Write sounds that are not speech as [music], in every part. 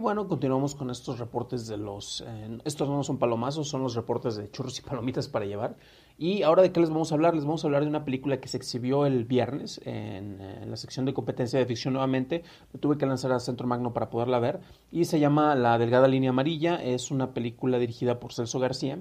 Bueno, continuamos con estos reportes de los... eh, estos no son palomazos, son los reportes de churros y palomitas para llevar. Y ahora de qué les vamos a hablar? Les vamos a hablar de una película que se exhibió el viernes en, eh, la sección de competencia de ficción nuevamente. Me tuve que lanzar a Centro Magno para poderla ver. Y se llama La Delgada Línea Amarilla. Es una película dirigida por Celso García.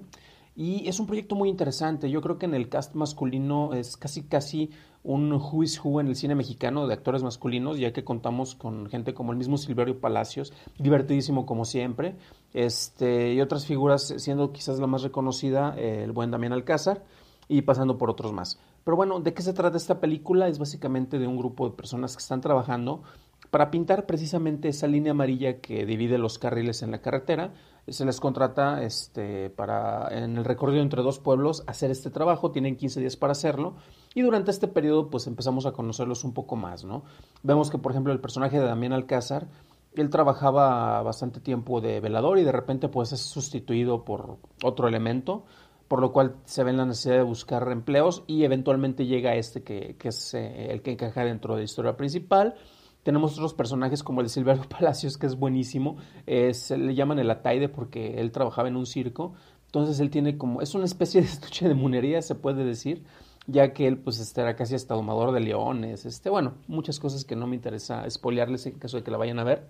Y es un proyecto muy interesante. Yo creo que en el cast masculino es casi casi un who is who en el cine mexicano de actores masculinos, ya que contamos con gente como el mismo Silverio Palacios, divertidísimo como siempre, este, y otras figuras, siendo quizás la más reconocida, el buen Damián Alcázar, y pasando por otros más. Pero bueno, ¿de qué se trata esta película? Es básicamente de un grupo de personas que están trabajando para pintar precisamente esa línea amarilla que divide los carriles en la carretera. Se les contrata este, para, en el recorrido entre dos pueblos, hacer este trabajo. Tienen 15 días para hacerlo. Y durante este periodo, pues empezamos a conocerlos un poco más, ¿no? Vemos que, por ejemplo, el personaje de Damián Alcázar, él trabajaba bastante tiempo de velador y de repente, pues es sustituido por otro elemento por lo cual se ve la necesidad de buscar empleos y eventualmente llega este que, que es eh, el que encaja dentro de la historia principal. Tenemos otros personajes como el de Silverio [laughs] Palacios, que es buenísimo. Eh, se le llaman el Ataide porque él trabajaba en un circo. Entonces él tiene como, es una especie [laughs] de estuche de monería, se puede decir, ya que él pues era casi hasta domador de leones. Este, bueno, muchas cosas que no me interesa spoilearles en caso de que la vayan a ver.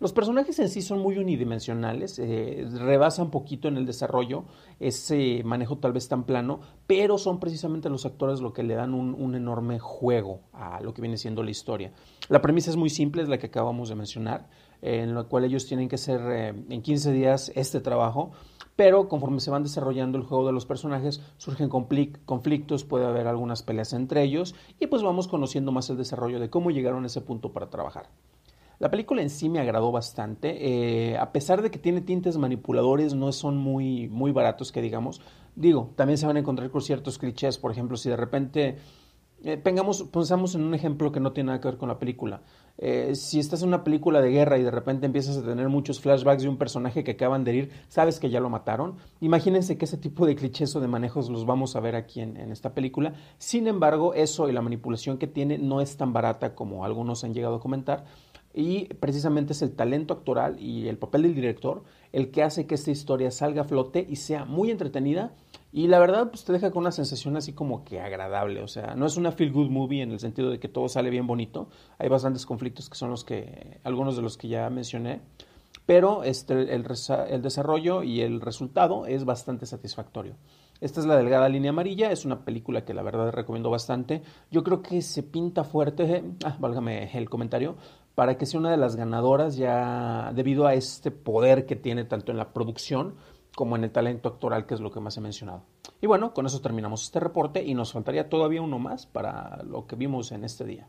Los personajes en sí son muy unidimensionales, eh, rebasa un poquito en el desarrollo ese manejo tal vez tan plano, pero son precisamente los actores lo que le dan un, un, enorme juego a lo que viene siendo la historia. La premisa es muy simple, es la que acabamos de mencionar, eh, en la cual ellos tienen que hacer eh, en 15 días este trabajo, pero conforme se van desarrollando el juego de los personajes, surgen conflictos, puede haber algunas peleas entre ellos, y pues vamos conociendo más el desarrollo de cómo llegaron a ese punto para trabajar. La película en sí me agradó bastante, eh, a pesar de que tiene tintes manipuladores, no son muy, muy baratos que digamos. Digo, también se van a encontrar con ciertos clichés, por ejemplo, si de repente, eh, pensamos en un ejemplo que no tiene nada que ver con la película. Eh, si estás en una película de guerra y de repente empiezas a tener muchos flashbacks de un personaje que acaban de herir, sabes que ya lo mataron. Imagínense que ese tipo de clichés o de manejos los vamos a ver aquí en esta película. Sin embargo, eso y la manipulación que tiene no es tan barata como algunos han llegado a comentar y precisamente es el talento actoral y el papel del director el que hace que esta historia salga a flote y sea muy entretenida. Y la verdad pues te deja con una sensación así como que agradable, o sea, no es una feel good movie en el sentido de que todo sale bien bonito, hay bastantes conflictos que son los que algunos de los que ya mencioné, pero este el, desarrollo y el resultado es bastante satisfactorio. Esta es La Delgada Línea Amarilla, es una película que la verdad recomiendo bastante. Yo creo que se pinta fuerte, ah, válgame el comentario, para que sea una de las ganadoras ya debido a este poder que tiene tanto en la producción como en el talento actoral, que es lo que más he mencionado. Y bueno, con eso terminamos este reporte y nos faltaría todavía uno más para lo que vimos en este día.